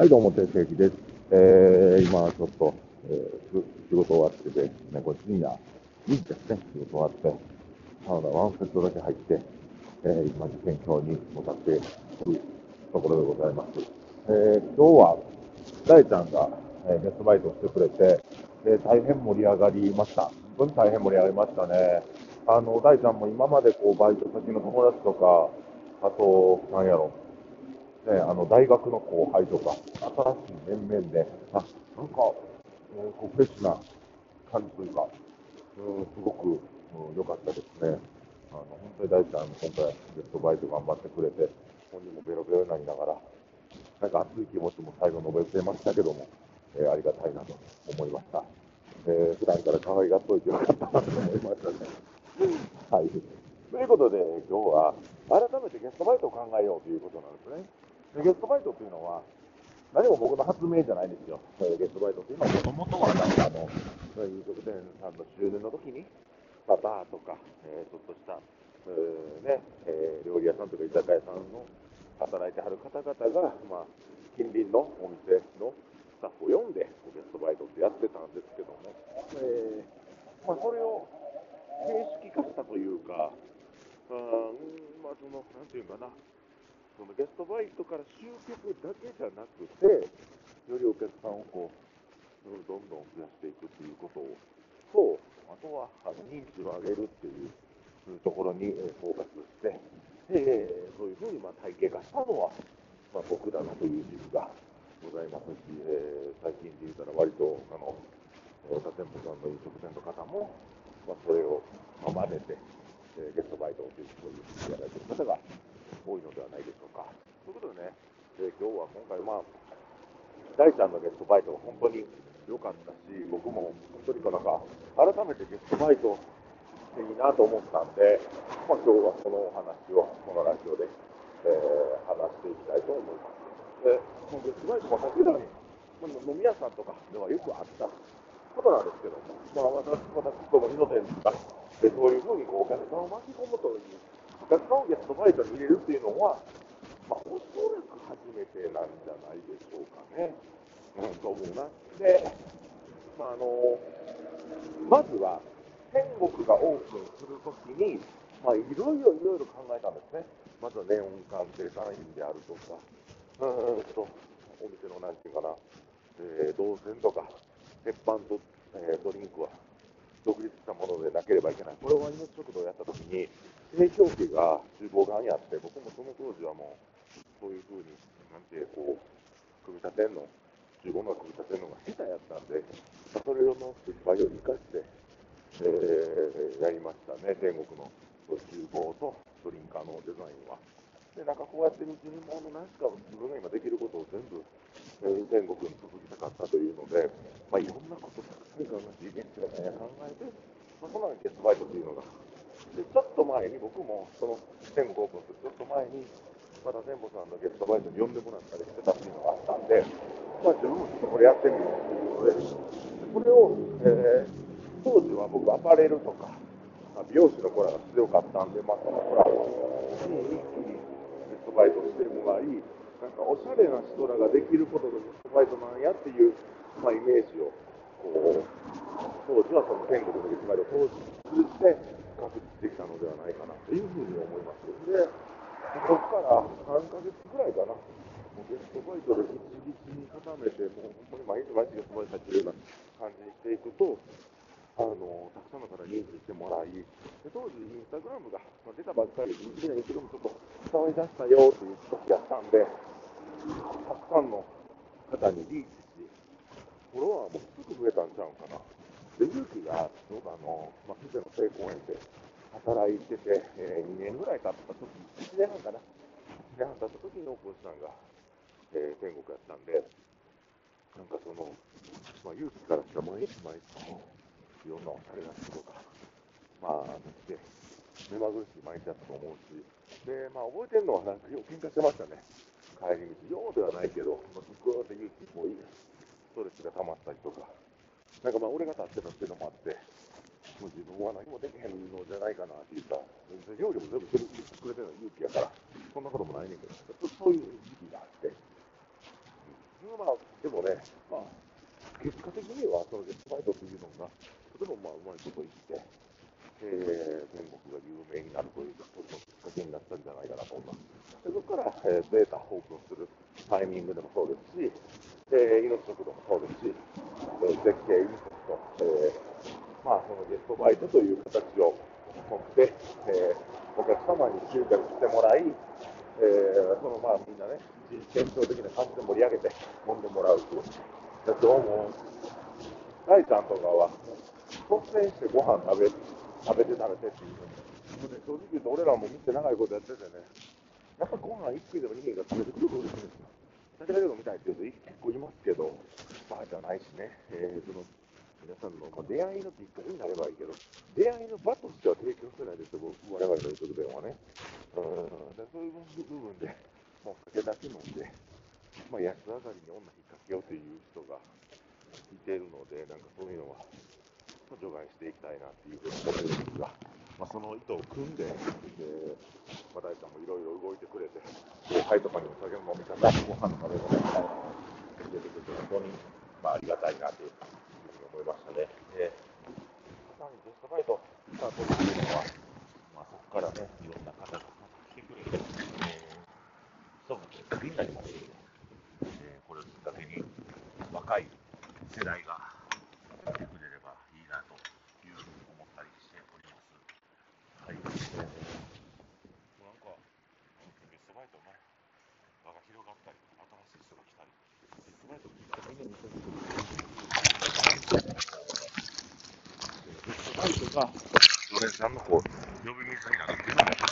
はい、どうも、定石です。えー、今、ちょっと、えー、仕事終わってて、ね、これ深夜、いいですね、仕事終わって、サウナワンセットだけ入って、えー、今、受験表に向かっているところでございます。えー、今日は、大ちゃんが、えー、ゲストバイトしてくれて、えー、大変盛り上がりました。本当に大変盛り上がりましたね。あの、大ちゃんも今までこう、バイト先の友達とか、あと、なんやろ、ね、あの大学の後輩とか、新しい面々で、あなんか、えー、こうフレッシュな感じというか、うん、すごく良、うん、かったですね。あの本当に大ちゃん、今回、ゲストバイト頑張ってくれて、本人もベロベロになりながら、なんか熱い気持ちも最後述べてましたけども、えー、ありがたいなと思いました。えー、普段から可愛がっといてよかったなと思いましたね。はい。ということで、今日は改めてゲストバイトを考えようということなんですね。ゲストバイトっていうのは、何も僕の発明じゃないですよ。ゲストバイトって今、もともとはなんかあの、飲食店さんの終電の時に、まあ、バーとか、えー、ちょっとした、えー、ね、えー、料理屋さんとか居酒屋さんの働いてはる方々が、まあ、近隣のお店のスタッフを呼んで、ゲストバイトってやってたんですけども、えー、まあ、それを形式化したというか、あまあ、その、なんていうかな、そのゲストバイトから集客だけじゃなくて、よりお客さんをこう、どんどん増やしていくっていうことを、と、あとはあの認知を上げるっていうところにフォーカスして、えー、そういうふうにまあ体系化したのは、まあ、僕だなという自負がございますし、えー、最近で言うたら割と、あの、他店舗さんの飲食店の方も、まあ、それを真似て、えー、ゲストバイトをというそういうふうにやられている方が多いのではないでしょうか。ということでね、えー、今日は今回、まあ、大ちゃんのゲストバイトは本当に良かったし、僕も本当になんか、改めてゲストバイトっていいなと思ったんで、まあ、今日はこのお話を、このラジオで、えー、話していきたいと思います。で、このゲストバイトもさっき言ったように、まあ、飲み屋さんとかではよくあったことなんですけども、まあ、私私ども二の店とか、でそういうふうにこうお客さんを巻き込むというお客さんをゲストバイトに入れるっていうのは、まあ、おそらく初めてなんじゃないでしょうかね。うん、と思うな。で、まあ、あのまずは、天国がオープンするときに、まあ、いろいろいろいろ考えたんですね。まずはネオン管デザインであるとか、うんと、お店のなんていうかな、えー、動線とか、鉄板と、えー、ドリンクは独立したものでなければいけない。これは命食堂をやったときに、提供機が厨房側にあって、僕もその当時はもう、そういうふうに、なんて、こう、組み立てんの、厨房の組み立てるのが下手やったんで、まあ、それの失敗を生かして、えー、やりましたね、天国の厨房とドリンカーのデザインは。で、なんかこうやってるうちに、もう何か自分が今できることを全部、えー、天国に続きたかったというので、まあ、いろんなことたくさん考えて、現地の考えて、まあ、そのゲストバイトというのがで、ちょっと前に僕もその天国オープンするちょっと前に、また天保さんのゲストバイトに呼んでもらったりしてたっていうのがあったんで、まあ自分もちょっとこれやってみようということで、これを、えー、当時は僕アパレルとか、まあ、美容師の子らが強かったんで、まあその子らに一気にゲストバイトしてもらい、なんかおしゃれな人らができることでゲストバイトなんやっていう、まあ、イメージを、こう、当時はその天国のゲストバイトを通じて、確立できたのではないかなというふうに思います。で、ここから3ヶ月ぐらいかな、もうゲストバイトで一日に固めて、もう本当に毎日毎日ゲストバイト入ってるような感じにしていくと、あのたくさんの方に認知してもらい、で当時、インスタグラムが出たばっかりで、インスタグラムちょっと触り出したよという時やったんで、たくさんの方にリーチし、フォロワーもすぐ増えたんちゃうかな。で、勇気が、ちょうどあの、まあ、富士の成功園で働いてて、えー、2年ぐらい経った時、1年半かな、1年半経った時にオープンしたのが、えー、天国やったんで、なんかその、まあ、勇気からしたら毎日毎日、いろんなおしゃれな人とか、まあ、見て、目まぐるしい毎日だったと思うし、で、まあ、覚えてるのは、なんかよう喧嘩してましたね。帰り道、ようではないけど、まあ、ずっと勇気もいい、ストレスが溜まったりとか、なんかまあ俺が立ってたっていうのもあって、もう自分は何もできへんのじゃないかなっていうか、料理も全部作れてるのは勇気やから、そんなこともないねんけど、そういう時期があって、まあ、でもね、まあ、結果的にはそのゲストバイトというのが、とてもまあうまいこと言って、えー、全国が有名になるというか、そのきっかけになったんじゃないかなと思います。でそこから、えー、データオープンするタイミングでもそうですし、えー、命速度もそうですし、えー、絶景インパクト、えー、まあそのゲストバイトという形を持って、えー、お客様に集客してもらい、えー、そのまあみんなね、健康的な感じで盛り上げて飲んでもらうという。どうも、大ちゃんとかは、率先してご飯食べ食べて食べてっていうふうに、正直言うと俺らも見て長いことやっててね、やっぱご飯1食でも2品が食べてくると嬉しいんですよ。だけだけど見たいっていう人結構いますけど、まあじゃないしね、えー、その皆さんの、まあ、出会いのきっかけになればいいけど、出会いの場としては提供してないですよ、僕我々の言うとこではね。うんでそういう部分で、もう酒だけ飲んで、まあ、安上がりに女引っ掛けようという人がいてるので、なんかそういうのはと除外していきたいなっていうふうに思ってるんですが、まあ、その意図を組んで、でまあ、大ちゃんもいろいろ動いてくれて、後輩とかにも酒の飲み方、ご飯の食べ方みたいなのを教えてくれて、本当に、まあ、ありがたいなというふうに思いましたね。でさらにゲストバイトスタートっていうのは、まあ、そこからね、いろんな方が来てくれて、えー、そのきっかけになりますので、えー、これをきっかけに若い世代が来てくれればいいなというふうに思ったりしております。はい。えー、なんか、ゲストバイトね、場が広がったり、新しい人が来たり、ゲストバイトみんな見せてくれる。ゲストバイトが、常連さんのこう、呼び水になっていうのも、